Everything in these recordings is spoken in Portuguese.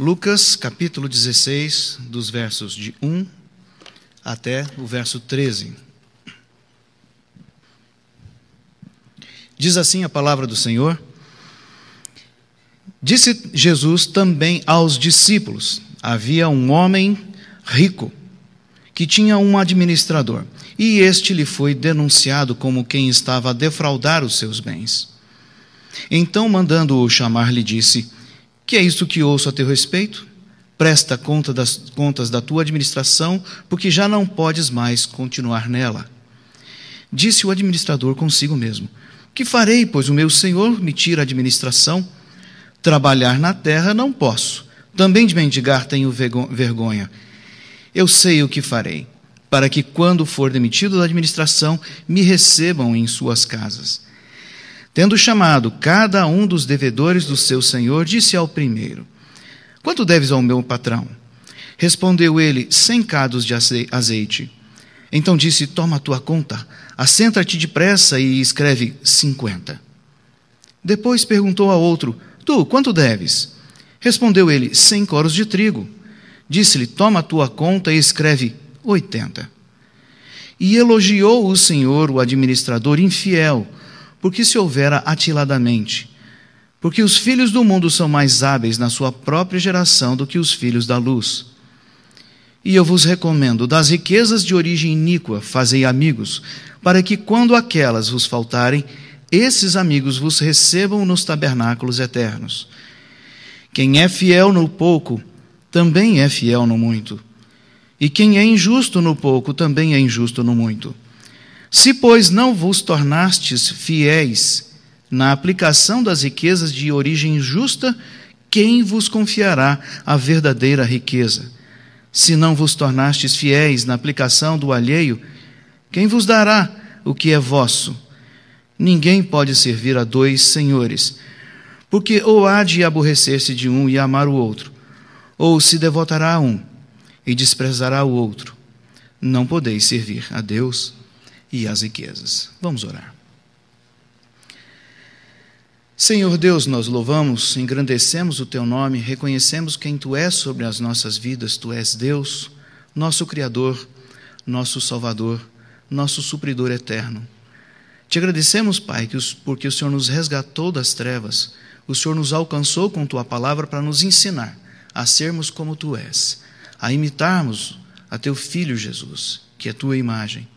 Lucas capítulo 16, dos versos de 1 até o verso 13. Diz assim a palavra do Senhor: Disse Jesus também aos discípulos: Havia um homem rico que tinha um administrador, e este lhe foi denunciado como quem estava a defraudar os seus bens. Então, mandando-o chamar, lhe disse: Que é isto que ouço a teu respeito? Presta conta das contas da tua administração, porque já não podes mais continuar nela. Disse o administrador consigo mesmo: Que farei, pois o meu senhor me tira a administração? Trabalhar na terra não posso, também de mendigar tenho vergonha. Eu sei o que farei, para que, quando for demitido da administração, me recebam em suas casas. Tendo chamado cada um dos devedores do seu senhor, disse ao primeiro: Quanto deves ao meu patrão? Respondeu ele: Cem cados de azeite. Então disse: Toma a tua conta, assenta-te depressa e escreve cinquenta. Depois perguntou a outro: Tu, quanto deves? Respondeu ele: Cem coros de trigo. Disse-lhe: Toma a tua conta e escreve oitenta. E elogiou o Senhor, o administrador infiel, porque se houvera atiladamente. Porque os filhos do mundo são mais hábeis na sua própria geração do que os filhos da luz. E eu vos recomendo, das riquezas de origem iníqua, fazei amigos, para que, quando aquelas vos faltarem, esses amigos vos recebam nos tabernáculos eternos. Quem é fiel no pouco, também é fiel no muito. E quem é injusto no pouco, também é injusto no muito. Se, pois, não vos tornastes fiéis na aplicação das riquezas de origem justa, quem vos confiará a verdadeira riqueza? Se não vos tornastes fiéis na aplicação do alheio, quem vos dará o que é vosso? Ninguém pode servir a dois senhores, porque ou há de aborrecer-se de um e amar o outro, ou se devotará a um e desprezará o outro. Não podeis servir a Deus e as riquezas. Vamos orar. Senhor Deus, nós louvamos, engrandecemos o teu nome, reconhecemos quem tu és sobre as nossas vidas. Tu és Deus, nosso Criador, nosso Salvador, nosso supridor eterno. Te agradecemos, Pai, porque o Senhor nos resgatou das trevas, o Senhor nos alcançou com tua palavra para nos ensinar a sermos como tu és, a imitarmos a teu filho Jesus, que é tua imagem.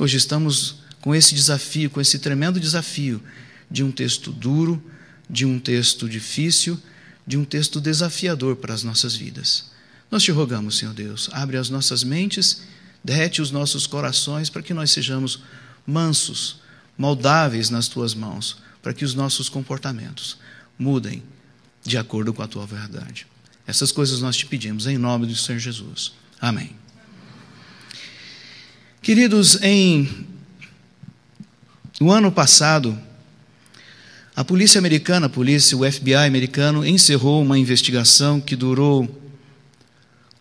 Hoje estamos com esse desafio, com esse tremendo desafio de um texto duro, de um texto difícil, de um texto desafiador para as nossas vidas. Nós te rogamos, Senhor Deus, abre as nossas mentes, derrete os nossos corações para que nós sejamos mansos, moldáveis nas tuas mãos, para que os nossos comportamentos mudem de acordo com a tua verdade. Essas coisas nós te pedimos em nome do Senhor Jesus. Amém. Queridos, em no ano passado, a polícia americana, a polícia, o FBI americano, encerrou uma investigação que durou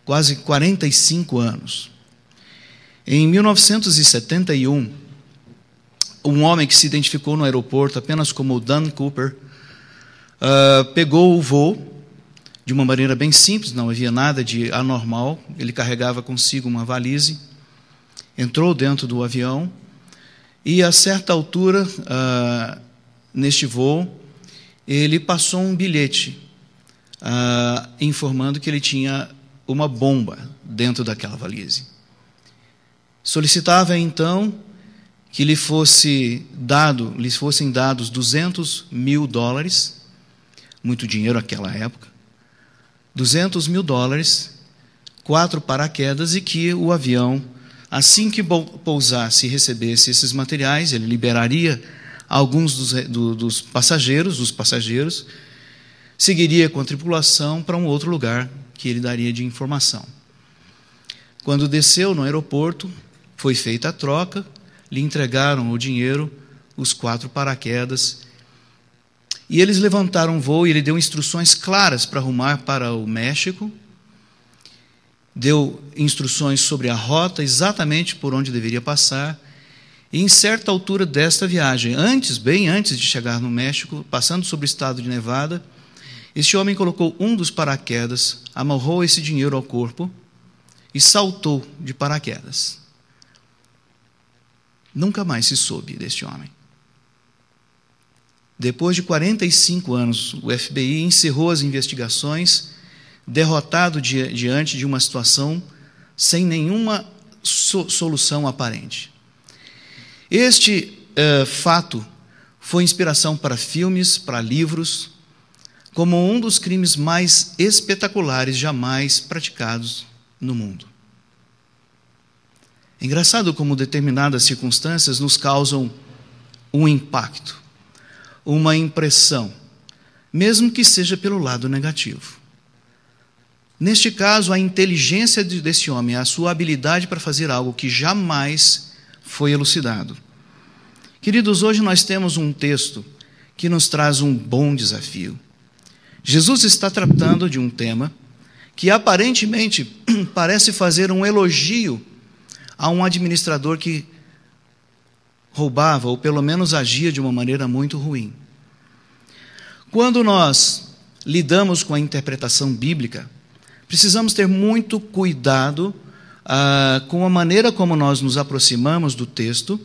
quase 45 anos. Em 1971, um homem que se identificou no aeroporto apenas como Dan Cooper uh, pegou o voo de uma maneira bem simples, não havia nada de anormal. Ele carregava consigo uma valise entrou dentro do avião e, a certa altura, uh, neste voo, ele passou um bilhete uh, informando que ele tinha uma bomba dentro daquela valise. Solicitava então que lhe fosse dado, lhe fossem dados 200 mil dólares, muito dinheiro naquela época, 200 mil dólares, quatro paraquedas e que o avião Assim que pousasse e recebesse esses materiais, ele liberaria alguns dos, do, dos passageiros, dos passageiros, seguiria com a tripulação para um outro lugar que ele daria de informação. Quando desceu no aeroporto, foi feita a troca, lhe entregaram o dinheiro, os quatro paraquedas, e eles levantaram o voo e ele deu instruções claras para arrumar para o México, deu instruções sobre a rota, exatamente por onde deveria passar. E em certa altura desta viagem, antes, bem antes de chegar no México, passando sobre o estado de Nevada, Este homem colocou um dos paraquedas, amarrou esse dinheiro ao corpo e saltou de paraquedas. Nunca mais se soube deste homem. Depois de 45 anos, o FBI encerrou as investigações, derrotado diante de uma situação sem nenhuma solução aparente. Este uh, fato foi inspiração para filmes, para livros, como um dos crimes mais espetaculares jamais praticados no mundo. Engraçado como determinadas circunstâncias nos causam um impacto, uma impressão, mesmo que seja pelo lado negativo. Neste caso, a inteligência desse homem, a sua habilidade para fazer algo que jamais foi elucidado. Queridos, hoje nós temos um texto que nos traz um bom desafio. Jesus está tratando de um tema que aparentemente parece fazer um elogio a um administrador que roubava, ou pelo menos agia de uma maneira muito ruim. Quando nós lidamos com a interpretação bíblica, precisamos ter muito cuidado ah, com a maneira como nós nos aproximamos do texto,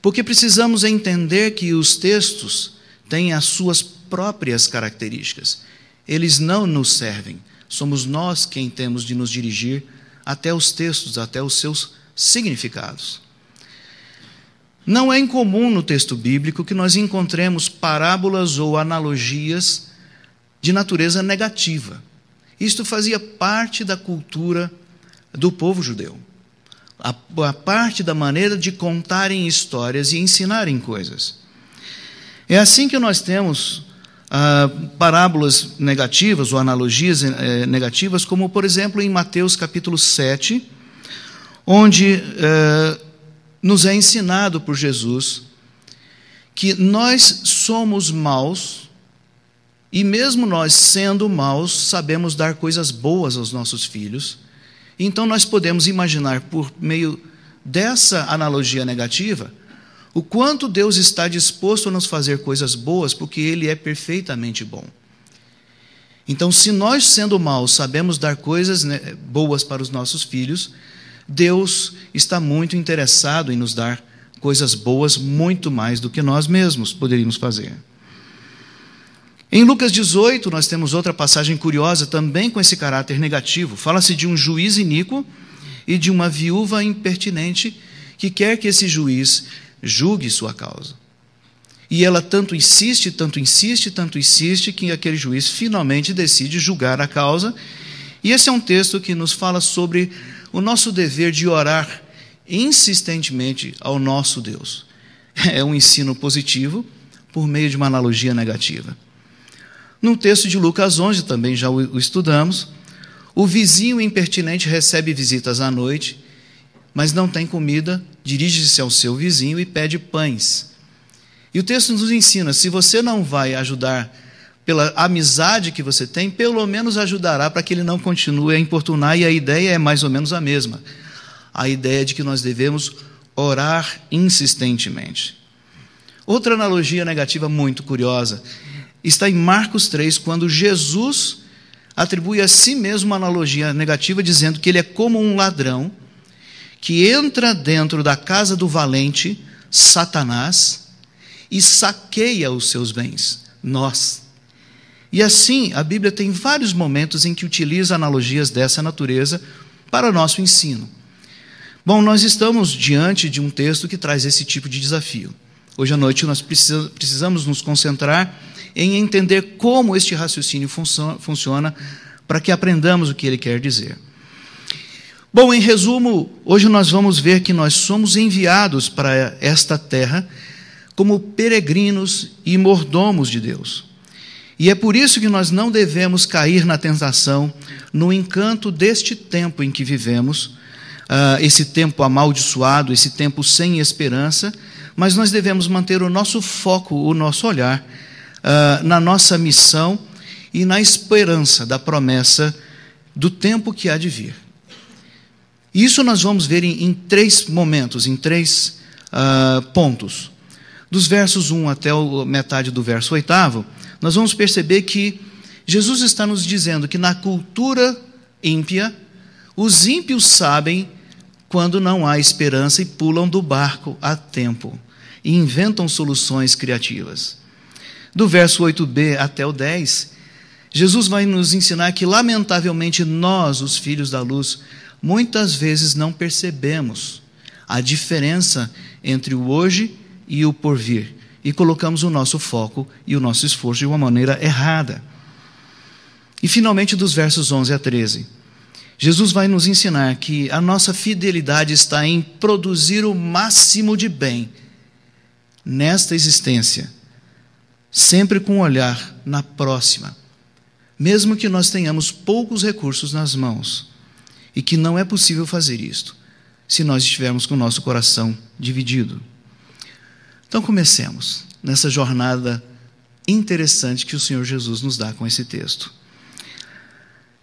porque precisamos entender que os textos têm as suas próprias características. Eles não nos servem. Somos nós quem temos de nos dirigir até os textos, até os seus significados. Não é incomum no texto bíblico que nós encontremos parábolas ou analogias de natureza negativa. Isto fazia parte da cultura do povo judeu. A, a, parte da maneira de contarem histórias e ensinarem coisas. É assim que nós temos ah, parábolas negativas ou analogias eh, negativas, como por exemplo em Mateus capítulo 7, onde eh, nos é ensinado por Jesus que nós somos maus e, mesmo nós sendo maus, sabemos dar coisas boas aos nossos filhos. Então, nós podemos imaginar, por meio dessa analogia negativa, o quanto Deus está disposto a nos fazer coisas boas, porque Ele é perfeitamente bom. Então, se nós, sendo maus, sabemos dar coisas né, boas para os nossos filhos, Deus está muito interessado em nos dar coisas boas muito mais do que nós mesmos poderíamos fazer. Em Lucas 18, nós temos outra passagem curiosa também com esse caráter negativo. Fala-se de um juiz iníquo e de uma viúva impertinente que quer que esse juiz julgue sua causa. E ela tanto insiste, tanto insiste, tanto insiste, que aquele juiz finalmente decide julgar a causa. E esse é um texto que nos fala sobre o nosso dever de orar insistentemente ao nosso Deus. É um ensino positivo por meio de uma analogia negativa. No texto de Lucas 11, também já o estudamos, o vizinho impertinente recebe visitas à noite, mas não tem comida, dirige-se ao seu vizinho e pede pães. E o texto nos ensina: se você não vai ajudar pela amizade que você tem, pelo menos ajudará para que ele não continue a importunar, e a ideia é mais ou menos a mesma. A ideia de que nós devemos orar insistentemente. Outra analogia negativa muito curiosa está em Marcos 3, quando Jesus atribui a si mesmo uma analogia negativa, dizendo que ele é como um ladrão que entra dentro da casa do valente, Satanás, e saqueia os seus bens. Nós e assim, a Bíblia tem vários momentos em que utiliza analogias dessa natureza para o nosso ensino. Bom, nós estamos diante de um texto que traz esse tipo de desafio. Hoje à noite nós precisamos nos concentrar em entender como este raciocínio funciona para que aprendamos o que ele quer dizer. Bom, em resumo, hoje nós vamos ver que nós somos enviados para esta terra como peregrinos e mordomos de Deus. E é por isso que nós não devemos cair na tentação, no encanto deste tempo em que vivemos, uh, esse tempo amaldiçoado, esse tempo sem esperança, mas nós devemos manter o nosso foco, o nosso olhar uh, na nossa missão e na esperança da promessa do tempo que há de vir. Isso nós vamos ver em, em três momentos, em três uh, pontos. Dos versos 1 até a metade do verso 8 nós vamos perceber que Jesus está nos dizendo que na cultura ímpia, os ímpios sabem quando não há esperança e pulam do barco a tempo e inventam soluções criativas. Do verso 8b até o 10, Jesus vai nos ensinar que, lamentavelmente, nós, os filhos da luz, muitas vezes não percebemos a diferença entre o hoje e o porvir e colocamos o nosso foco e o nosso esforço de uma maneira errada. E finalmente, dos versos 11 a 13, Jesus vai nos ensinar que a nossa fidelidade está em produzir o máximo de bem nesta existência, sempre com um olhar na próxima, mesmo que nós tenhamos poucos recursos nas mãos, e que não é possível fazer isto se nós estivermos com o nosso coração dividido. Então comecemos nessa jornada interessante que o Senhor Jesus nos dá com esse texto.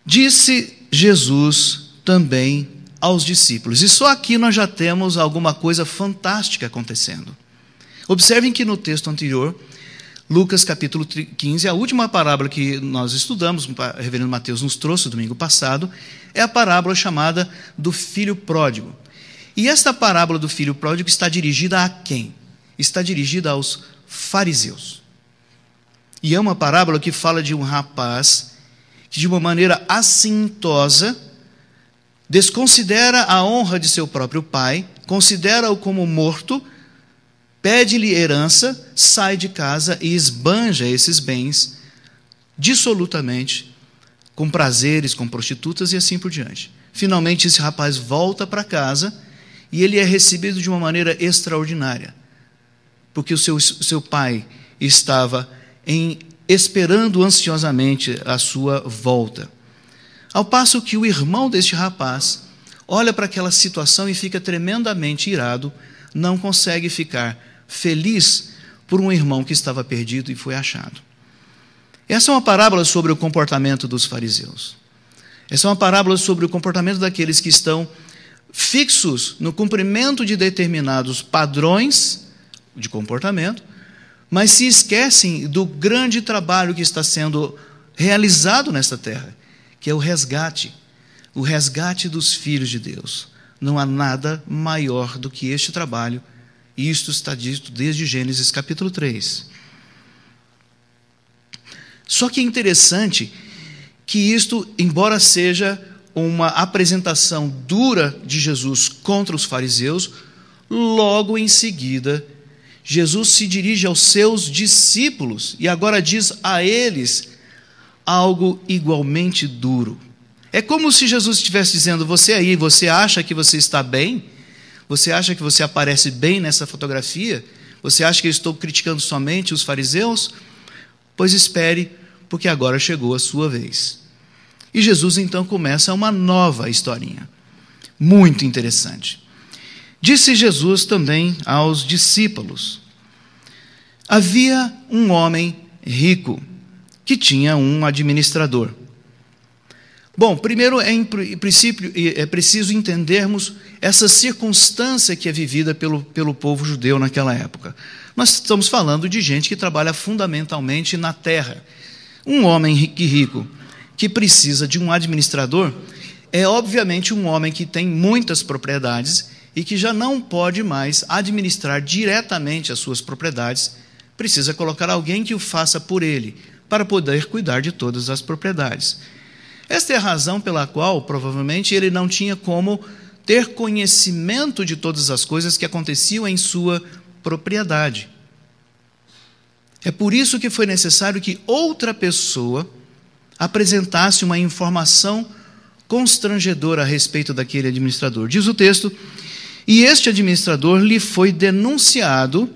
Disse Jesus também aos discípulos, e só aqui nós já temos alguma coisa fantástica acontecendo. Observem que no texto anterior, Lucas capítulo 15, a última parábola que nós estudamos, o reverendo Mateus nos trouxe domingo passado, é a parábola chamada do filho pródigo. E esta parábola do filho pródigo está dirigida a quem? Está dirigida aos fariseus. E é uma parábola que fala de um rapaz que, de uma maneira assintosa, desconsidera a honra de seu próprio pai, considera-o como morto, pede-lhe herança, sai de casa e esbanja esses bens dissolutamente, com prazeres, com prostitutas e assim por diante. Finalmente, esse rapaz volta para casa e ele é recebido de uma maneira extraordinária, porque o seu, seu pai estava em, esperando ansiosamente a sua volta. Ao passo que o irmão deste rapaz olha para aquela situação e fica tremendamente irado, não consegue ficar feliz por um irmão que estava perdido e foi achado. Essa é uma parábola sobre o comportamento dos fariseus. Essa é uma parábola sobre o comportamento daqueles que estão fixos no cumprimento de determinados padrões de comportamento, mas se esquecem do grande trabalho que está sendo realizado nesta terra, que é o resgate o resgate dos filhos de Deus. Não há nada maior do que este trabalho, isto está dito desde Gênesis capítulo 3. Só que é interessante que isto, embora seja uma apresentação dura de Jesus contra os fariseus, logo em seguida, Jesus se dirige aos seus discípulos e agora diz a eles algo igualmente duro. É como se Jesus estivesse dizendo: Você aí, você acha que você está bem? Você acha que você aparece bem nessa fotografia? Você acha que eu estou criticando somente os fariseus? Pois espere, porque agora chegou a sua vez. E Jesus então começa uma nova historinha, muito interessante. Disse Jesus também aos discípulos: Havia um homem rico que tinha um administrador. Bom, primeiro é princípio é preciso entendermos essa circunstância que é vivida pelo, pelo povo judeu naquela época. Nós estamos falando de gente que trabalha fundamentalmente na terra. Um homem rico que precisa de um administrador é, obviamente, um homem que tem muitas propriedades e que já não pode mais administrar diretamente as suas propriedades, precisa colocar alguém que o faça por ele, para poder cuidar de todas as propriedades. Esta é a razão pela qual, provavelmente, ele não tinha como ter conhecimento de todas as coisas que aconteciam em sua propriedade. É por isso que foi necessário que outra pessoa apresentasse uma informação constrangedora a respeito daquele administrador. Diz o texto: E este administrador lhe foi denunciado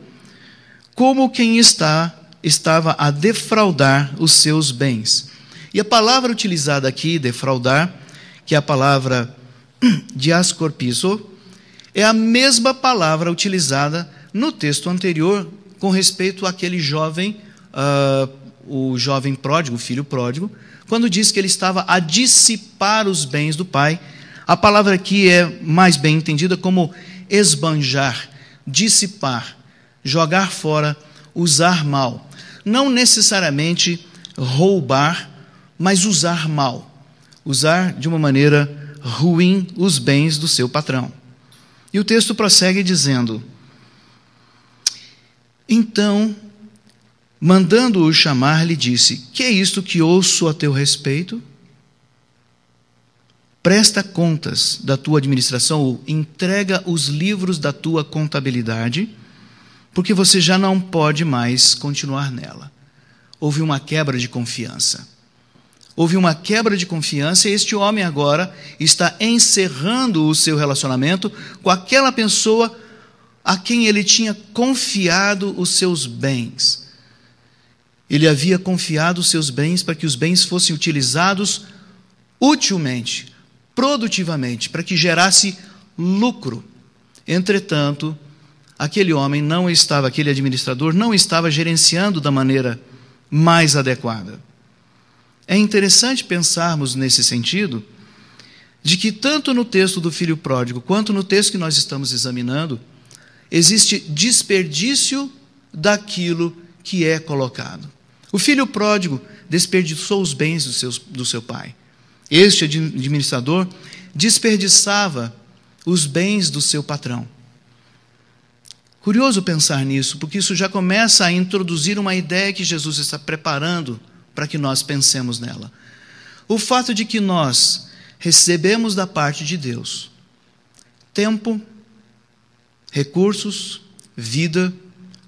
como quem está estava a defraudar os seus bens. E a palavra utilizada aqui, defraudar, que é a palavra diascorpizo, é a mesma palavra utilizada no texto anterior com respeito àquele jovem, uh, o jovem pródigo, o filho pródigo, quando diz que ele estava a dissipar os bens do pai. A palavra aqui é mais bem entendida como esbanjar, dissipar, jogar fora, usar mal. Não necessariamente roubar mas usar mal, usar de uma maneira ruim os bens do seu patrão. E o texto prossegue dizendo: Então, mandando-o chamar, lhe disse: Que é isto que ouço a teu respeito? Presta contas da tua administração, ou entrega os livros da tua contabilidade, porque você já não pode mais continuar nela. Houve uma quebra de confiança. Houve uma quebra de confiança e este homem agora está encerrando o seu relacionamento com aquela pessoa a quem ele tinha confiado os seus bens. Ele havia confiado os seus bens para que os bens fossem utilizados utilmente, produtivamente, para que gerasse lucro. Entretanto, aquele homem não estava, aquele administrador não estava gerenciando da maneira mais adequada. É interessante pensarmos nesse sentido, de que tanto no texto do filho pródigo quanto no texto que nós estamos examinando, existe desperdício daquilo que é colocado. O filho pródigo desperdiçou os bens do seu, do seu pai. Este administrador desperdiçava os bens do seu patrão. Curioso pensar nisso, porque isso já começa a introduzir uma ideia que Jesus está preparando para que nós pensemos nela. O fato de que nós recebemos da parte de Deus tempo, recursos, vida,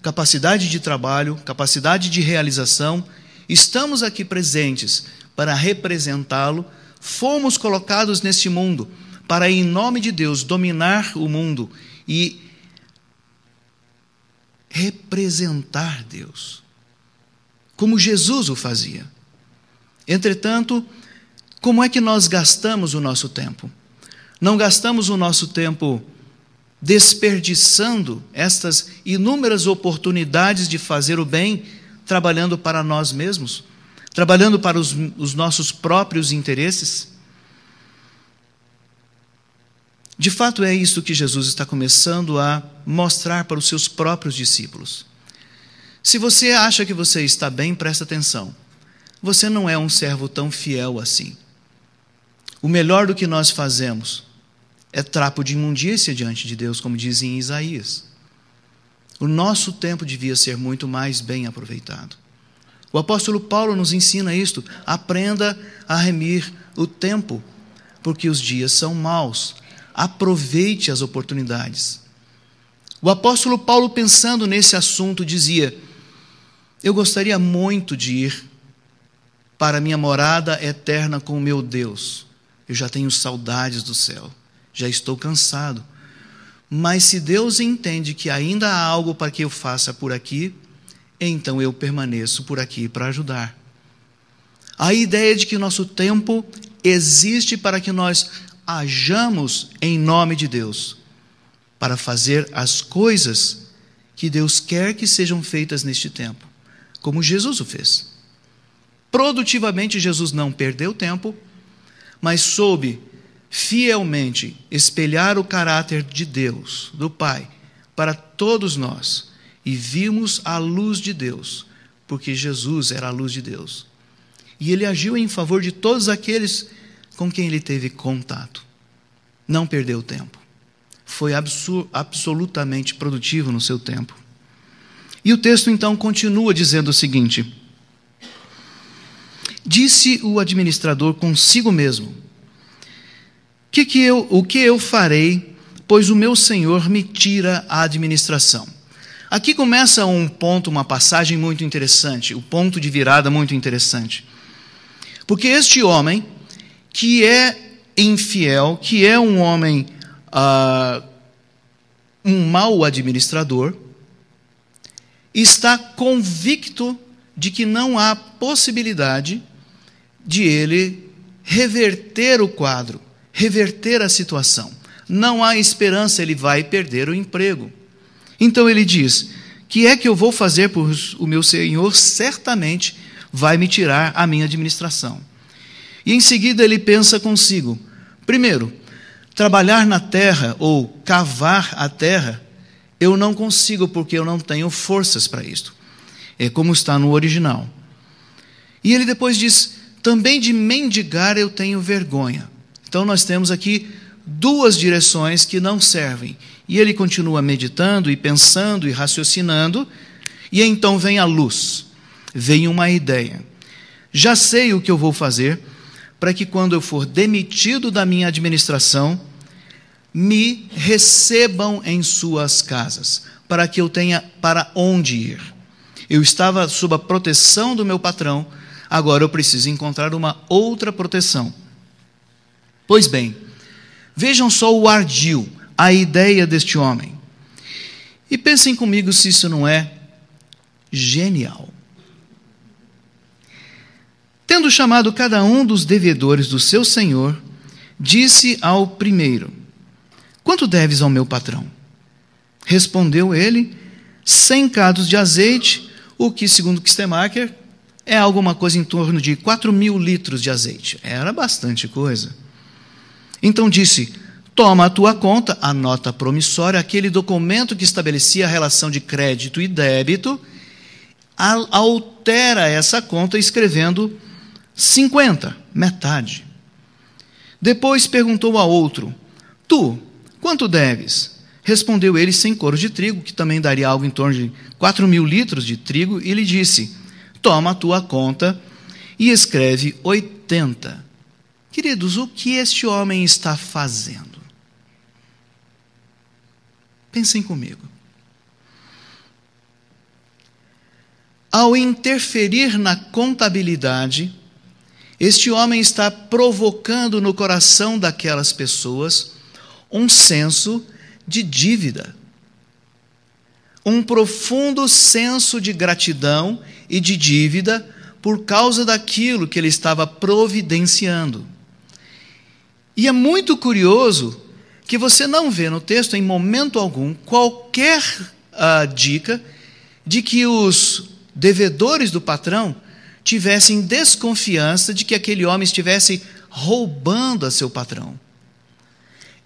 capacidade de trabalho, capacidade de realização, estamos aqui presentes para representá-lo, fomos colocados neste mundo para, em nome de Deus, dominar o mundo e representar Deus como Jesus o fazia. Entretanto, como é que nós gastamos o nosso tempo? Não gastamos o nosso tempo desperdiçando estas inúmeras oportunidades de fazer o bem, trabalhando para nós mesmos, trabalhando para os, os nossos próprios interesses? De fato, é isso que Jesus está começando a mostrar para os seus próprios discípulos. Se você acha que você está bem, presta atenção. Você não é um servo tão fiel assim. O melhor do que nós fazemos é trapo de imundícia diante de Deus, como diz em Isaías. O nosso tempo devia ser muito mais bem aproveitado. O apóstolo Paulo nos ensina isto: aprenda a remir o tempo, porque os dias são maus. Aproveite as oportunidades. O apóstolo Paulo, pensando nesse assunto, dizia: eu gostaria muito de ir para minha morada eterna com o meu Deus. Eu já tenho saudades do céu, já estou cansado. Mas se Deus entende que ainda há algo para que eu faça por aqui, então eu permaneço por aqui para ajudar. A ideia de que nosso tempo existe para que nós hajamos em nome de Deus, para fazer as coisas que Deus quer que sejam feitas neste tempo como Jesus o fez. Produtivamente, Jesus não perdeu tempo, mas soube fielmente espelhar o caráter de Deus, do Pai, para todos nós, e vimos a luz de Deus, porque Jesus era a luz de Deus. E ele agiu em favor de todos aqueles com quem ele teve contato. Não perdeu tempo. Foi absolutamente produtivo no seu tempo. E o texto então continua dizendo o seguinte: Disse o administrador consigo mesmo: que que eu, O que eu farei, pois o meu senhor me tira a administração? Aqui começa um ponto, uma passagem muito interessante, o um ponto de virada muito interessante. Porque este homem, que é infiel, que é um homem, uh, um mau administrador, está convicto de que não há possibilidade de ele reverter o quadro, reverter a situação. Não há esperança, ele vai perder o emprego. Então ele diz: Que é que eu vou fazer por o meu senhor? Certamente vai me tirar a minha administração. E em seguida ele pensa consigo: primeiro, trabalhar na terra ou cavar a terra eu não consigo porque eu não tenho forças para isto. É como está no original. E ele depois diz: também de mendigar eu tenho vergonha. Então nós temos aqui duas direções que não servem. E ele continua meditando e pensando e raciocinando, e então vem a luz, vem uma ideia. Já sei o que eu vou fazer para que quando eu for demitido da minha administração, me recebam em suas casas, para que eu tenha para onde ir. Eu estava sob a proteção do meu patrão, agora eu preciso encontrar uma outra proteção. Pois bem, vejam só o ardil, a ideia deste homem. E pensem comigo se isso não é genial. Tendo chamado cada um dos devedores do seu senhor, disse ao primeiro: Quanto deves ao meu patrão? Respondeu ele: Cem cados de azeite, o que, segundo Kistemacher, é alguma coisa em torno de quatro mil litros de azeite. Era bastante coisa. Então disse: Toma a tua conta, a nota promissória, aquele documento que estabelecia a relação de crédito e débito, altera essa conta escrevendo 50, metade. Depois perguntou a outro: Tu, quanto deves? Respondeu ele sem coro de trigo, que também daria algo em torno de quatro mil litros de trigo, e lhe disse: Toma a tua conta e escreve 80. Queridos, o que este homem está fazendo? Pensem comigo. Ao interferir na contabilidade, este homem está provocando no coração daquelas pessoas um senso de dívida, um profundo senso de gratidão e de dívida por causa daquilo que ele estava providenciando. E é muito curioso que você não vê no texto, em momento algum, qualquer uh, dica de que os devedores do patrão tivessem desconfiança de que aquele homem estivesse roubando a seu patrão.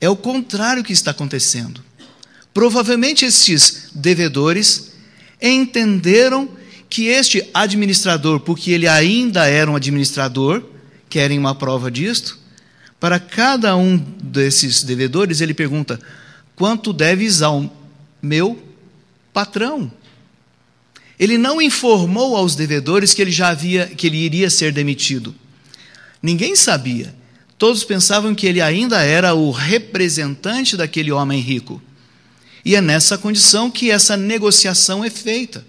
É o contrário que está acontecendo. Provavelmente estes devedores entenderam que este administrador, porque ele ainda era um administrador, querem uma prova disto, para cada um desses devedores ele pergunta: quanto deves ao meu patrão? Ele não informou aos devedores que ele já havia que ele iria ser demitido. Ninguém sabia. Todos pensavam que ele ainda era o representante daquele homem rico. E é nessa condição que essa negociação é feita.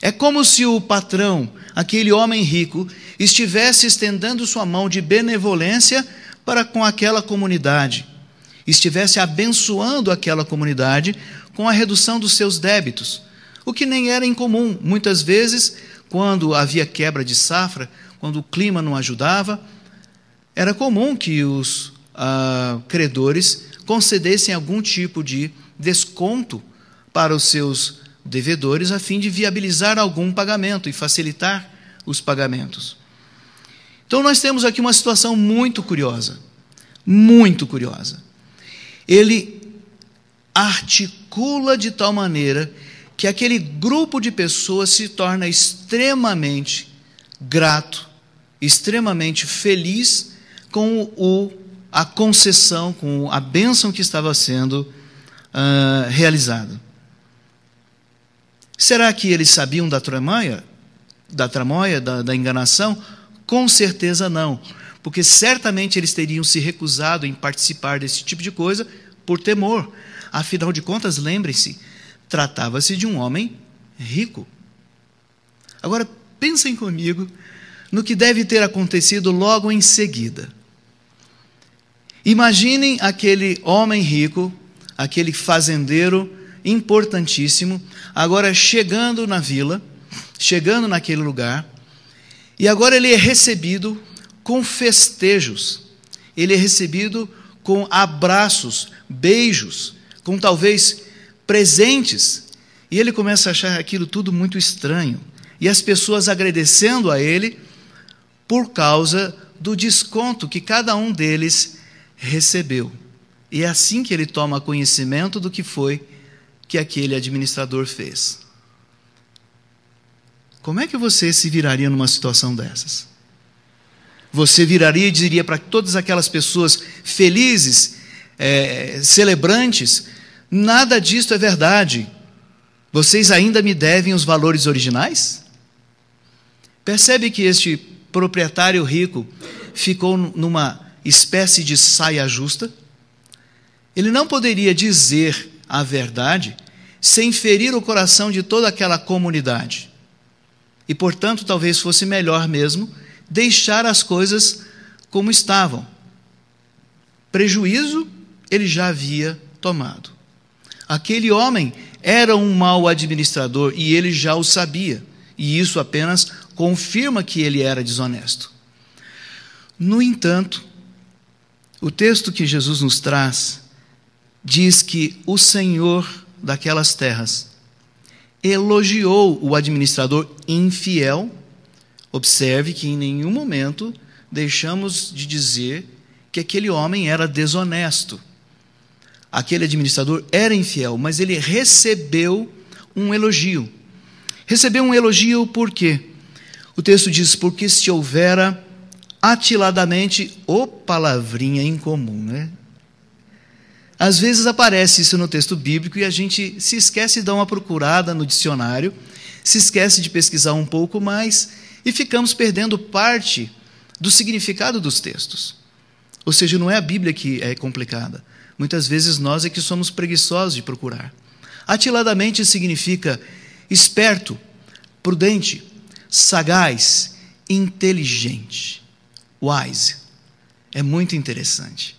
É como se o patrão, aquele homem rico, estivesse estendendo sua mão de benevolência para com aquela comunidade, estivesse abençoando aquela comunidade com a redução dos seus débitos o que nem era incomum. Muitas vezes, quando havia quebra de safra, quando o clima não ajudava, era comum que os ah, credores concedessem algum tipo de desconto para os seus devedores, a fim de viabilizar algum pagamento e facilitar os pagamentos. Então, nós temos aqui uma situação muito curiosa. Muito curiosa. Ele articula de tal maneira que aquele grupo de pessoas se torna extremamente grato, extremamente feliz com o, a concessão, com a bênção que estava sendo uh, realizada. Será que eles sabiam da tramóia, da tramóia, da, da enganação? Com certeza não, porque certamente eles teriam se recusado em participar desse tipo de coisa por temor. Afinal de contas, lembrem-se, Tratava-se de um homem rico. Agora, pensem comigo no que deve ter acontecido logo em seguida. Imaginem aquele homem rico, aquele fazendeiro importantíssimo, agora chegando na vila, chegando naquele lugar, e agora ele é recebido com festejos, ele é recebido com abraços, beijos, com talvez presentes. E ele começa a achar aquilo tudo muito estranho. E as pessoas agradecendo a ele por causa do desconto que cada um deles recebeu. E é assim que ele toma conhecimento do que foi que aquele administrador fez. Como é que você se viraria numa situação dessas? Você viraria e diria para todas aquelas pessoas felizes, é, celebrantes: nada disto é verdade. Vocês ainda me devem os valores originais? Percebe que este proprietário rico ficou numa espécie de saia justa? Ele não poderia dizer a verdade sem ferir o coração de toda aquela comunidade. E, portanto, talvez fosse melhor mesmo deixar as coisas como estavam. Prejuízo ele já havia tomado. Aquele homem era um mau administrador e ele já o sabia, e isso apenas confirma que ele era desonesto. No entanto, o texto que Jesus nos traz diz que o Senhor daquelas terras elogiou o administrador infiel. Observe que em nenhum momento deixamos de dizer que aquele homem era desonesto. Aquele administrador era infiel, mas ele recebeu um elogio. Recebeu um elogio por quê? O texto diz: porque se houvera atiladamente, o palavrinha incomum, né? Às vezes aparece isso no texto bíblico e a gente se esquece de dar uma procurada no dicionário, se esquece de pesquisar um pouco mais e ficamos perdendo parte do significado dos textos. Ou seja, não é a Bíblia que é complicada. Muitas vezes nós é que somos preguiçosos de procurar. Atiladamente significa esperto, prudente, sagaz, inteligente, wise. É muito interessante.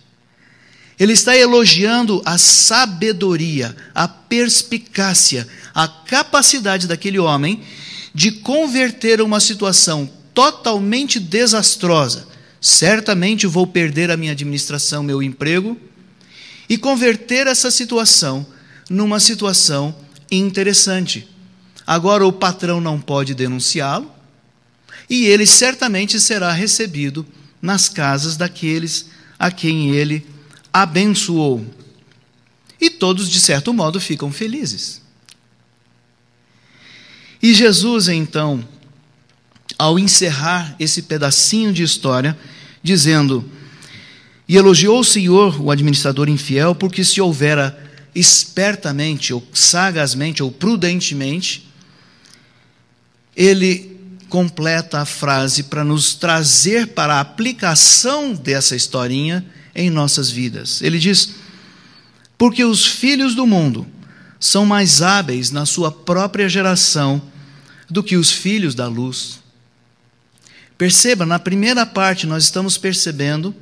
Ele está elogiando a sabedoria, a perspicácia, a capacidade daquele homem de converter uma situação totalmente desastrosa. Certamente vou perder a minha administração, meu emprego, e converter essa situação numa situação interessante. Agora o patrão não pode denunciá-lo, e ele certamente será recebido nas casas daqueles a quem ele abençoou. E todos, de certo modo, ficam felizes. E Jesus, então, ao encerrar esse pedacinho de história, dizendo: E elogiou o Senhor, o administrador infiel, porque se houvera espertamente, ou sagazmente, ou prudentemente, ele completa a frase para nos trazer para a aplicação dessa historinha em nossas vidas. Ele diz: Porque os filhos do mundo são mais hábeis na sua própria geração do que os filhos da luz. Perceba, na primeira parte nós estamos percebendo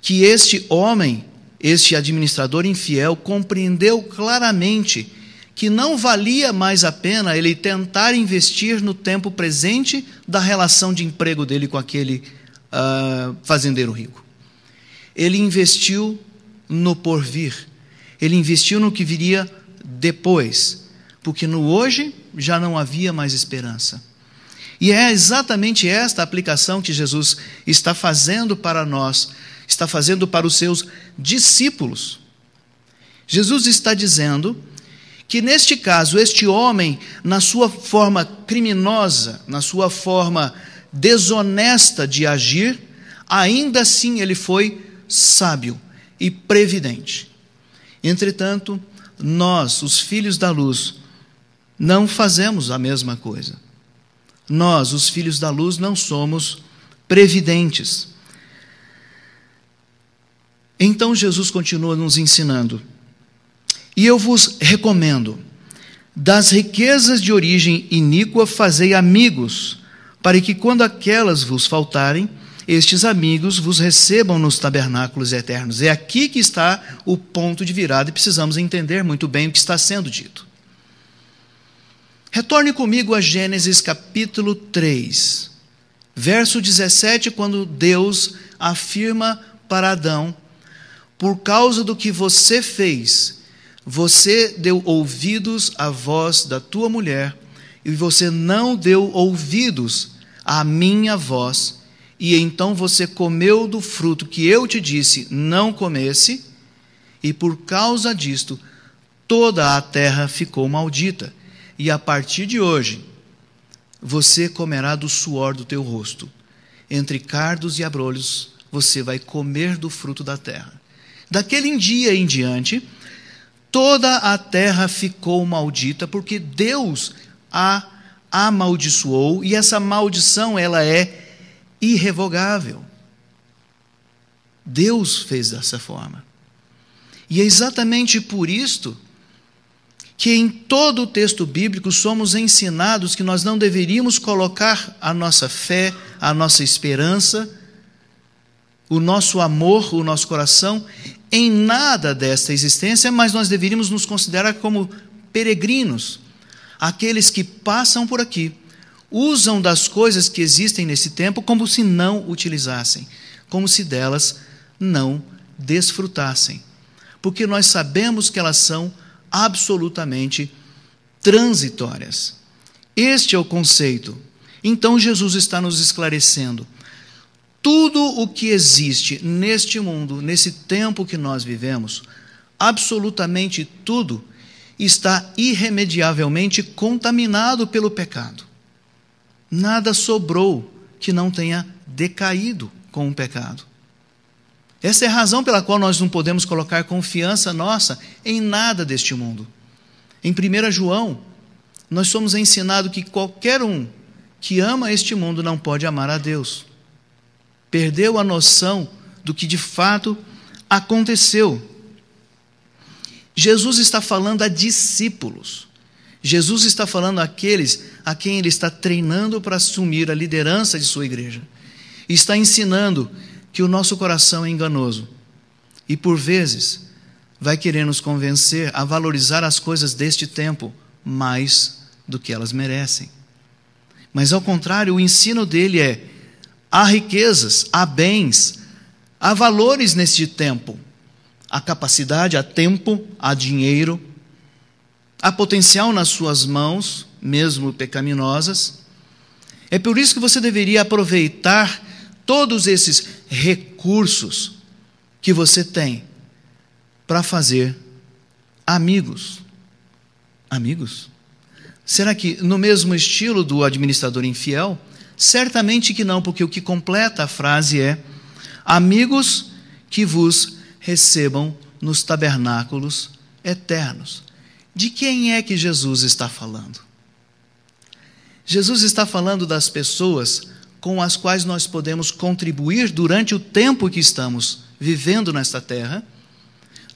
que este homem, este administrador infiel, compreendeu claramente que não valia mais a pena ele tentar investir no tempo presente da relação de emprego dele com aquele uh, fazendeiro rico ele investiu no porvir, ele investiu no que viria depois, porque no hoje já não havia mais esperança. E é exatamente esta aplicação que Jesus está fazendo para nós, está fazendo para os seus discípulos. Jesus está dizendo que neste caso, este homem, na sua forma criminosa, na sua forma desonesta de agir, ainda assim ele foi sábio e previdente. Entretanto, nós, os filhos da luz, não fazemos a mesma coisa. Nós, os filhos da luz, não somos previdentes. Então Jesus continua nos ensinando. E eu vos recomendo, das riquezas de origem iníqua fazei amigos, para que quando aquelas vos faltarem, estes amigos vos recebam nos tabernáculos eternos. É aqui que está o ponto de virada e precisamos entender muito bem o que está sendo dito. Retorne comigo a Gênesis capítulo 3, verso 17, quando Deus afirma para Adão: Por causa do que você fez, você deu ouvidos à voz da tua mulher, e você não deu ouvidos à minha voz e então você comeu do fruto que eu te disse não comesse, e por causa disto toda a terra ficou maldita. E a partir de hoje você comerá do suor do teu rosto, entre cardos e abrolhos você vai comer do fruto da terra. Daquele dia em diante, toda a terra ficou maldita, porque Deus a amaldiçoou, e essa maldição ela é irrevogável. Deus fez dessa forma. E é exatamente por isto que em todo o texto bíblico somos ensinados que nós não deveríamos colocar a nossa fé, a nossa esperança, o nosso amor, o nosso coração em nada desta existência, mas nós deveríamos nos considerar como peregrinos, aqueles que passam por aqui, usam das coisas que existem nesse tempo como se não utilizassem, como se delas não desfrutassem, porque nós sabemos que elas são absolutamente transitórias. Este é o conceito. Então Jesus está nos esclarecendo. Tudo o que existe neste mundo, nesse tempo que nós vivemos, absolutamente tudo, está irremediavelmente contaminado pelo pecado. Nada sobrou que não tenha decaído com o pecado. Essa é a razão pela qual nós não podemos colocar confiança nossa em nada deste mundo. Em 1 João, nós somos ensinados que qualquer um que ama este mundo não pode amar a Deus. Perdeu a noção do que de fato aconteceu. Jesus está falando a discípulos. Jesus está falando àqueles a quem ele está treinando para assumir a liderança de sua igreja. Está ensinando que o nosso coração é enganoso e, por vezes, vai querer nos convencer a valorizar as coisas deste tempo mais do que elas merecem. Mas, ao contrário, o ensino dele é: há riquezas, há bens, há valores neste tempo. Há capacidade, há tempo, há dinheiro, há potencial nas suas mãos, mesmo pecaminosas. É por isso que você deveria aproveitar todos esses recursos que você tem para fazer amigos. Amigos? Será que no mesmo estilo do administrador infiel? Certamente que não, porque o que completa a frase é: amigos que vos recebam nos tabernáculos eternos. De quem é que Jesus está falando? Jesus está falando das pessoas com as quais nós podemos contribuir durante o tempo que estamos vivendo nesta terra,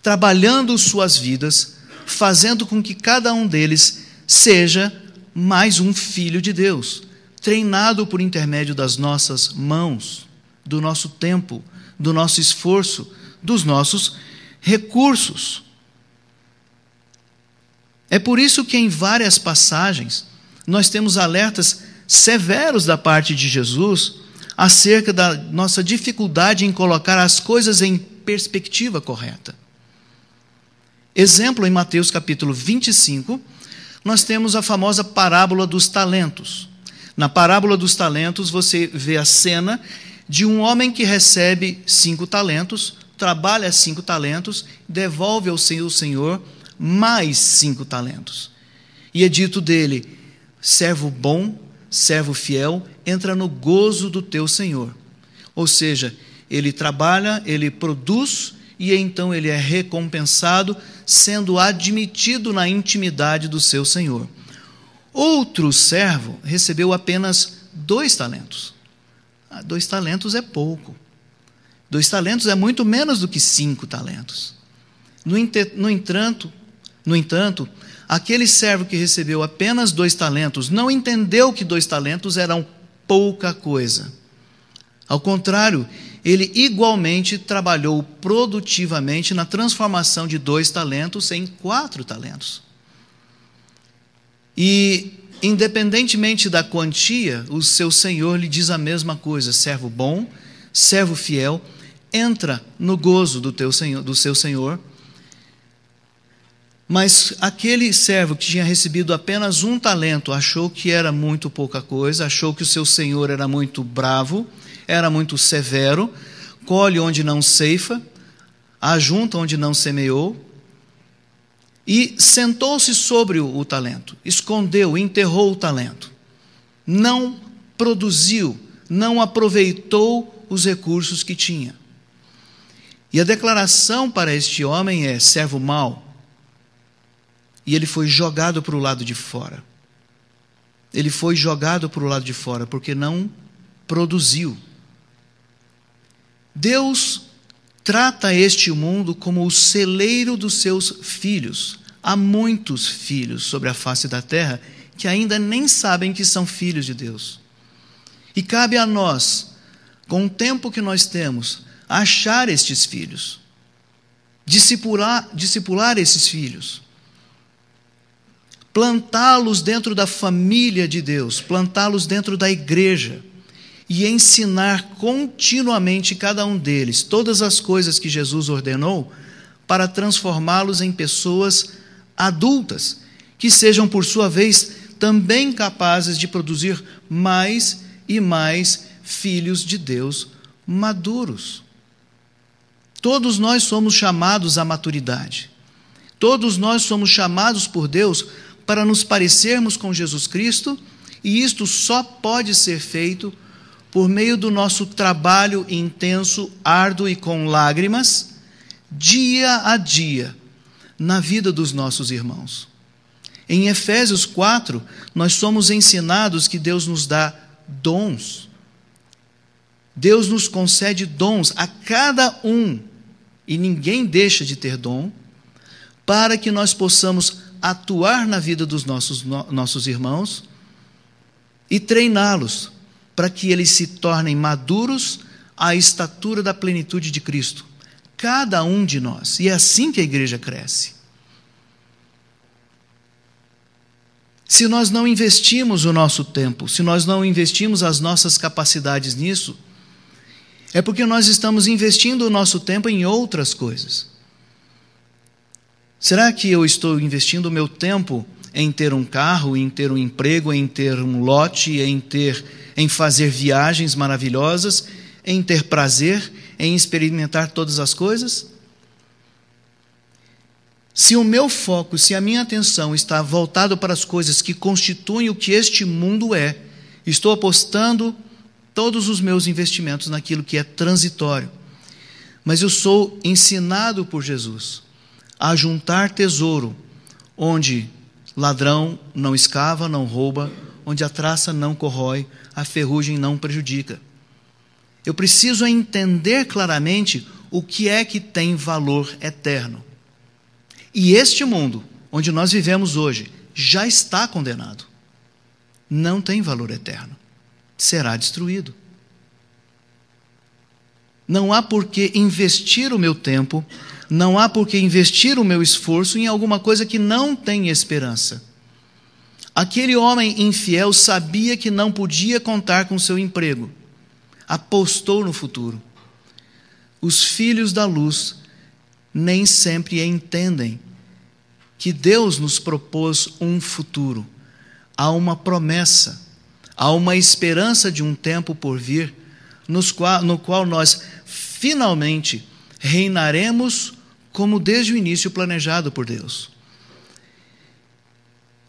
trabalhando suas vidas, fazendo com que cada um deles seja mais um filho de Deus, treinado por intermédio das nossas mãos, do nosso tempo, do nosso esforço, dos nossos recursos. É por isso que em várias passagens nós temos alertas severos da parte de Jesus acerca da nossa dificuldade em colocar as coisas em perspectiva correta. Exemplo, em Mateus capítulo 25, nós temos a famosa parábola dos talentos. Na parábola dos talentos, você vê a cena de um homem que recebe cinco talentos, trabalha cinco talentos, devolve ao seu senhor mais cinco talentos. E é dito dele: servo bom servo fiel, entra no gozo do teu Senhor. Ou seja, ele trabalha, ele produz e então ele é recompensado, sendo admitido na intimidade do seu Senhor. Outro servo recebeu apenas dois talentos. Ah, dois talentos é pouco. Dois talentos é muito menos do que cinco talentos. No, no entanto, no entanto, Aquele servo que recebeu apenas dois talentos não entendeu que dois talentos eram pouca coisa. Ao contrário, ele igualmente trabalhou produtivamente na transformação de dois talentos em quatro talentos. E, independentemente da quantia, o seu senhor lhe diz a mesma coisa: servo bom, servo fiel, entra no gozo do, teu senhor, do seu senhor. Mas aquele servo que tinha recebido apenas um talento achou que era muito pouca coisa, achou que o seu senhor era muito bravo, era muito severo, colhe onde não ceifa, ajunta onde não semeou, e sentou-se sobre o, talento, escondeu, enterrou o talento, não produziu não aproveitou os recursos que tinha. E a declaração para este homem é: servo mau. E ele foi jogado para o lado de fora. Ele foi jogado para o lado de fora porque não produziu. Deus trata este mundo como o celeiro dos seus filhos. Há muitos filhos sobre a face da terra que ainda nem sabem que são filhos de Deus. E cabe a nós, com o tempo que nós temos, achar estes filhos, discipular, discipular esses filhos, plantá-los dentro da família de Deus, plantá-los dentro da igreja e ensinar continuamente cada um deles todas as coisas que Jesus ordenou para transformá-los em pessoas adultas, que sejam, por sua vez, também capazes de produzir mais e mais filhos de Deus maduros. Todos nós somos chamados à maturidade. Todos nós somos chamados por Deus para nos parecermos com Jesus Cristo, e isto só pode ser feito por meio do nosso trabalho intenso, árduo e com lágrimas, dia a dia, na vida dos nossos irmãos. Em Efésios 4, nós somos ensinados que Deus nos dá dons. Deus nos concede dons a cada um, e ninguém deixa de ter dom, para que nós possamos atuar na vida dos nossos, no, nossos irmãos e treiná-los para que eles se tornem maduros à estatura da plenitude de Cristo. Cada um de nós. E é assim que a igreja cresce. Se nós não investimos o nosso tempo, se nós não investimos as nossas capacidades nisso, é porque nós estamos investindo o nosso tempo em outras coisas. Será que eu estou investindo o meu tempo em ter um carro, em ter um emprego, em ter um lote, em ter em fazer viagens maravilhosas, em ter prazer, em experimentar todas as coisas? Se o meu foco, se a minha atenção está voltado para as coisas que constituem o que este mundo é, estou apostando todos os meus investimentos naquilo que é transitório. Mas eu sou ensinado por Jesus a juntar tesouro onde ladrão não escava, não rouba, onde a traça não corrói, a ferrugem não prejudica. Eu preciso entender claramente o que é que tem valor eterno. E este mundo, onde nós vivemos hoje, já está condenado. Não tem valor eterno. Será destruído. Não há por que investir o meu tempo, não há por que investir o meu esforço em alguma coisa que não tem esperança. Aquele homem infiel sabia que não podia contar com seu emprego. Apostou no futuro. Os filhos da luz nem sempre entendem que Deus nos propôs um futuro. Há uma promessa, há uma esperança de um tempo por vir, qual, no qual nós finalmente reinaremos como desde o início planejado por Deus.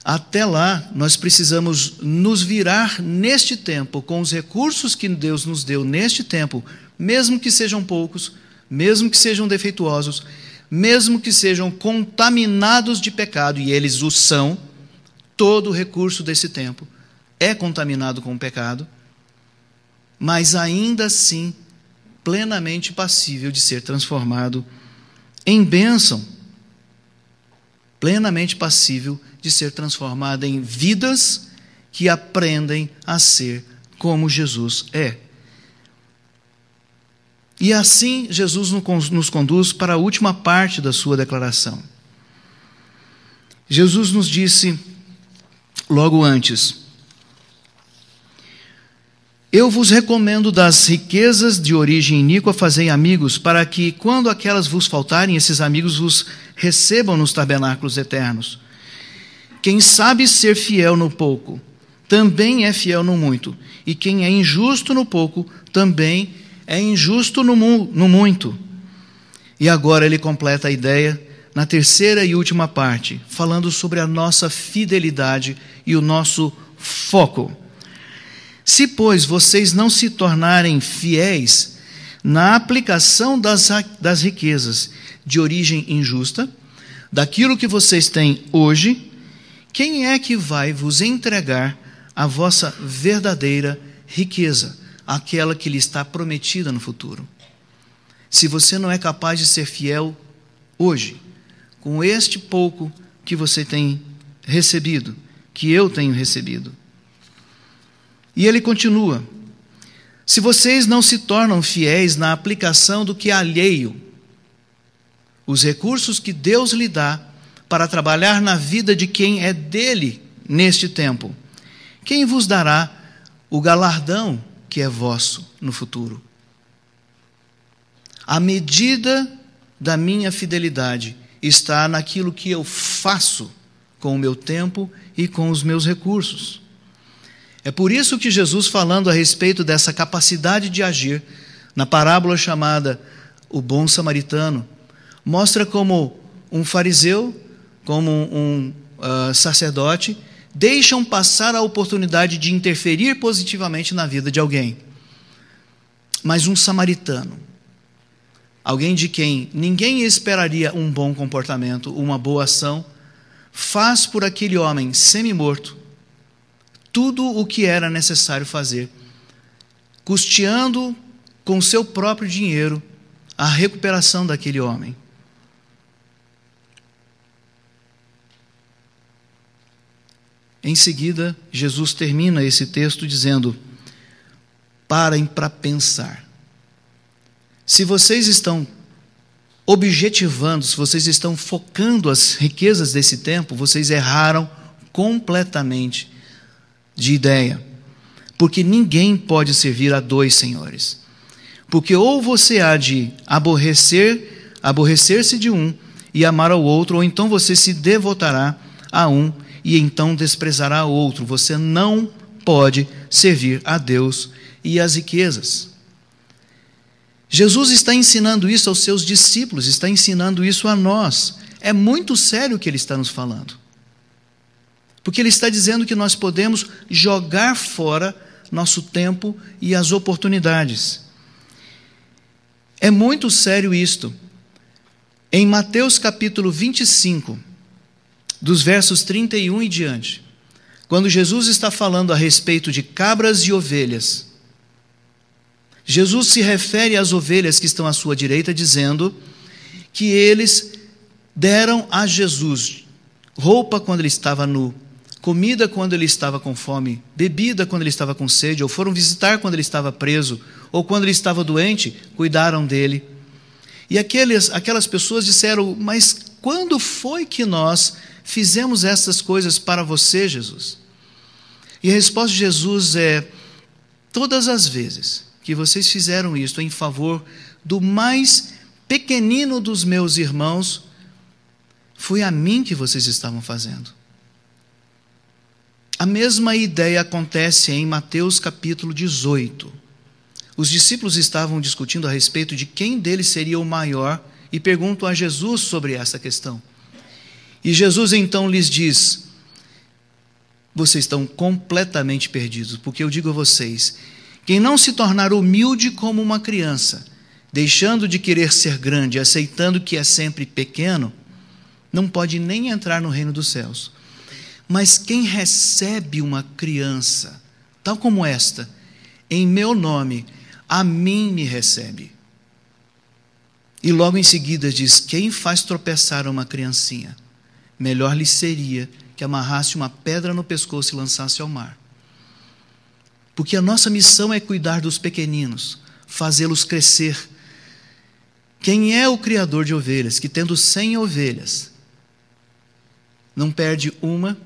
Até lá, nós precisamos nos virar neste tempo com os recursos que Deus nos deu neste tempo, mesmo que sejam poucos, mesmo que sejam defeituosos, mesmo que sejam contaminados de pecado, e eles o são, todo o recurso desse tempo é contaminado com o pecado, mas ainda assim plenamente passível de ser transformado em bênção, plenamente passível de ser transformada em vidas que aprendem a ser como Jesus é. E assim Jesus nos conduz para a última parte da sua declaração. Jesus nos disse logo antes: Eu vos recomendo das riquezas de origem iníqua fazei amigos, para que, quando aquelas vos faltarem, esses amigos vos recebam nos tabernáculos eternos. Quem sabe ser fiel no pouco, também é fiel no muito. E quem é injusto no pouco, também é injusto no, mu no muito. E agora ele completa a ideia na terceira e última parte, falando sobre a nossa fidelidade e o nosso foco. Se, pois, vocês não se tornarem fiéis na aplicação das, das riquezas de origem injusta, daquilo que vocês têm hoje, quem é que vai vos entregar a vossa verdadeira riqueza, aquela que lhe está prometida no futuro? Se você não é capaz de ser fiel hoje, com este pouco que você tem recebido, que eu tenho recebido. E ele continua: se vocês não se tornam fiéis na aplicação do que é alheio, os recursos que Deus lhe dá para trabalhar na vida de quem é dele neste tempo, quem vos dará o galardão que é vosso no futuro? A medida da minha fidelidade está naquilo que eu faço com o meu tempo e com os meus recursos. É por isso que Jesus, falando a respeito dessa capacidade de agir, na parábola chamada O Bom Samaritano, mostra como um fariseu, como um uh, sacerdote, deixam passar a oportunidade de interferir positivamente na vida de alguém. Mas um samaritano, alguém de quem ninguém esperaria um bom comportamento, uma boa ação, faz por aquele homem semi-morto tudo o que era necessário fazer, custeando com seu próprio dinheiro a recuperação daquele homem. Em seguida, Jesus termina esse texto dizendo: Parem para pensar. Se vocês estão objetivando, se vocês estão focando as riquezas desse tempo, vocês erraram completamente de ideia. Porque ninguém pode servir a dois senhores. Porque ou você há de aborrecer, aborrecer-se de um e amar ao outro, ou então você se devotará a um e então desprezará outro. Você não pode servir a Deus e as riquezas. Jesus está ensinando isso aos seus discípulos, está ensinando isso a nós. É muito sério o que ele está nos falando. Porque ele está dizendo que nós podemos jogar fora nosso tempo e as oportunidades. É muito sério isto. Em Mateus capítulo 25, dos versos 31 e diante, quando Jesus está falando a respeito de cabras e ovelhas, Jesus se refere às ovelhas que estão à sua direita, dizendo que eles deram a Jesus roupa quando ele estava nu, comida quando ele estava com fome, bebida quando ele estava com sede, ou foram visitar quando ele estava preso, ou quando ele estava doente, cuidaram dele. E aqueles, aquelas pessoas disseram: Mas quando foi que nós fizemos essas coisas para você, Jesus? E a resposta de Jesus é: Todas as vezes que vocês fizeram isto em favor do mais pequenino dos meus irmãos, foi a mim que vocês estavam fazendo. A mesma ideia acontece em Mateus capítulo 18. Os discípulos estavam discutindo a respeito de quem deles seria o maior e perguntam a Jesus sobre essa questão. E Jesus então lhes diz: Vocês estão completamente perdidos, porque eu digo a vocês: quem não se tornar humilde como uma criança, deixando de querer ser grande, aceitando que é sempre pequeno, não pode nem entrar no reino dos céus. Mas quem recebe uma criança, tal como esta, em meu nome, a mim me recebe. E logo em seguida diz: Quem faz tropeçar uma criancinha, melhor lhe seria que amarrasse uma pedra no pescoço e lançasse ao mar. Porque a nossa missão é cuidar dos pequeninos, fazê-los crescer. Quem é o criador de ovelhas, que tendo cem ovelhas, não perde uma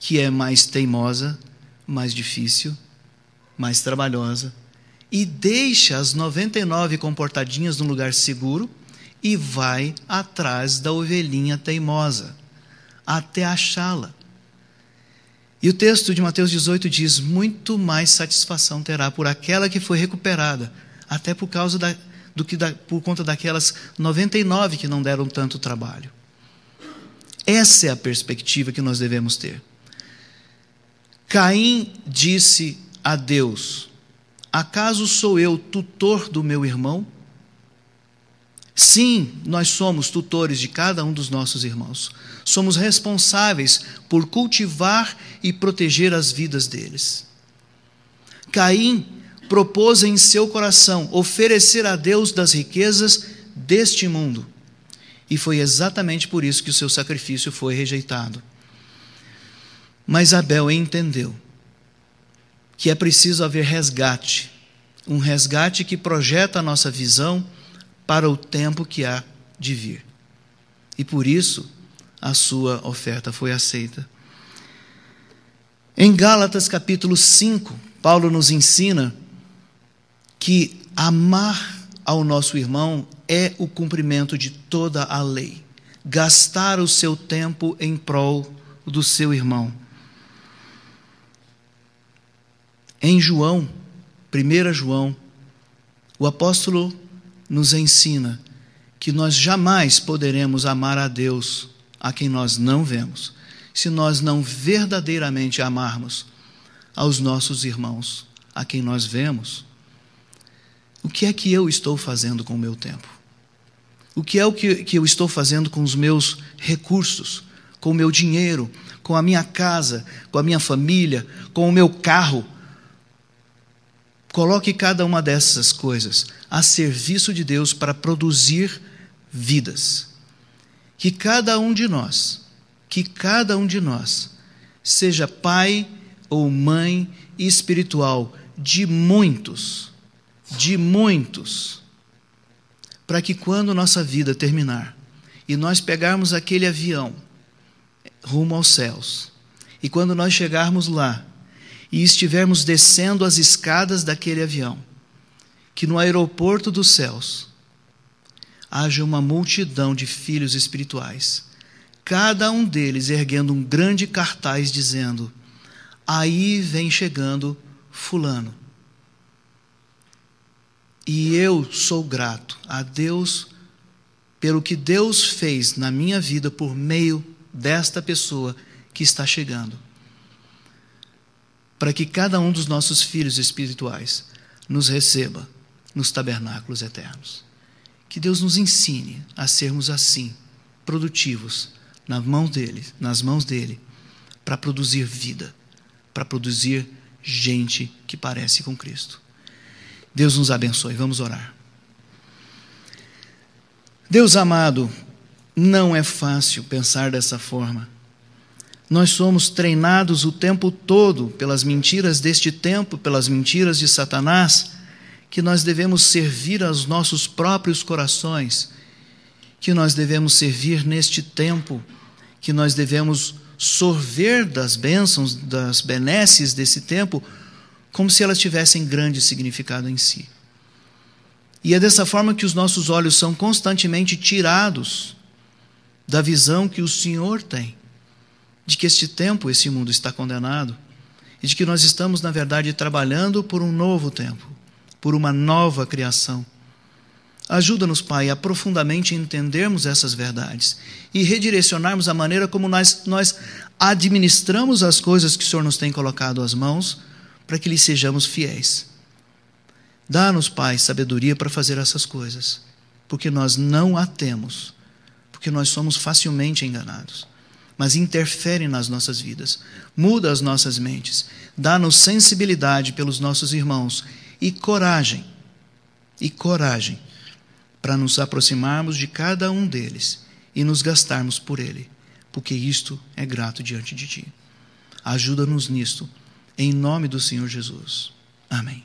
que é mais teimosa, mais difícil, mais trabalhosa, e deixa as 99 comportadinhas num lugar seguro e vai atrás da ovelhinha teimosa, até achá-la. E o texto de Mateus 18 diz: muito mais satisfação terá por aquela que foi recuperada, até por causa da, do que da, por conta daquelas 99 que não deram tanto trabalho. Essa é a perspectiva que nós devemos ter. Caim disse a Deus: Acaso sou eu tutor do meu irmão? Sim, nós somos tutores de cada um dos nossos irmãos. Somos responsáveis por cultivar e proteger as vidas deles. Caim propôs em seu coração oferecer a Deus das riquezas deste mundo. E foi exatamente por isso que o seu sacrifício foi rejeitado. Mas Abel entendeu que é preciso haver resgate, um resgate que projeta a nossa visão para o tempo que há de vir. E por isso a sua oferta foi aceita. Em Gálatas capítulo 5, Paulo nos ensina que amar ao nosso irmão é o cumprimento de toda a lei. Gastar o seu tempo em prol do seu irmão. Em João, 1 João, o apóstolo nos ensina que nós jamais poderemos amar a Deus a quem nós não vemos, se nós não verdadeiramente amarmos aos nossos irmãos a quem nós vemos. O que é que eu estou fazendo com o meu tempo? O que é o que, que eu estou fazendo com os meus recursos, com o meu dinheiro, com a minha casa, com a minha família, com o meu carro? Coloque cada uma dessas coisas a serviço de Deus para produzir vidas. Que cada um de nós, que cada um de nós, seja pai ou mãe espiritual de muitos, de muitos, para que quando nossa vida terminar e nós pegarmos aquele avião rumo aos céus, e quando nós chegarmos lá e estivermos descendo as escadas daquele avião, que no aeroporto dos céus haja uma multidão de filhos espirituais, cada um deles erguendo um grande cartaz dizendo: Aí vem chegando Fulano e eu sou grato a Deus pelo que Deus fez na minha vida por meio desta pessoa que está chegando. Para que cada um dos nossos filhos espirituais nos receba nos tabernáculos eternos. Que Deus nos ensine a sermos assim, produtivos nas mãos dele, nas mãos dele, para produzir vida, para produzir gente que parece com Cristo. Deus nos abençoe. Vamos orar. Deus amado, não é fácil pensar dessa forma. Nós somos treinados o tempo todo pelas mentiras deste tempo, pelas mentiras de Satanás, que nós devemos servir aos nossos próprios corações, que nós devemos servir neste tempo, que nós devemos sorver das bênçãos, das benesses desse tempo como se elas tivessem grande significado em si. E é dessa forma que os nossos olhos são constantemente tirados da visão que o Senhor tem, de que este tempo, esse mundo está condenado, e de que nós estamos, na verdade, trabalhando por um novo tempo, por uma nova criação. Ajuda-nos, Pai, a profundamente entendermos essas verdades e redirecionarmos a maneira como nós, nós administramos as coisas que o Senhor nos tem colocado às mãos para que lhe sejamos fiéis. Dá-nos, Pai, sabedoria para fazer essas coisas, porque nós não a temos, porque nós somos facilmente enganados. Mas interfere nas nossas vidas, muda as nossas mentes, dá-nos sensibilidade pelos nossos irmãos e coragem, e coragem para nos aproximarmos de cada um deles e nos gastarmos por ele, porque isto é grato diante de ti. Ajuda-nos nisto em nome do Senhor Jesus. Amém.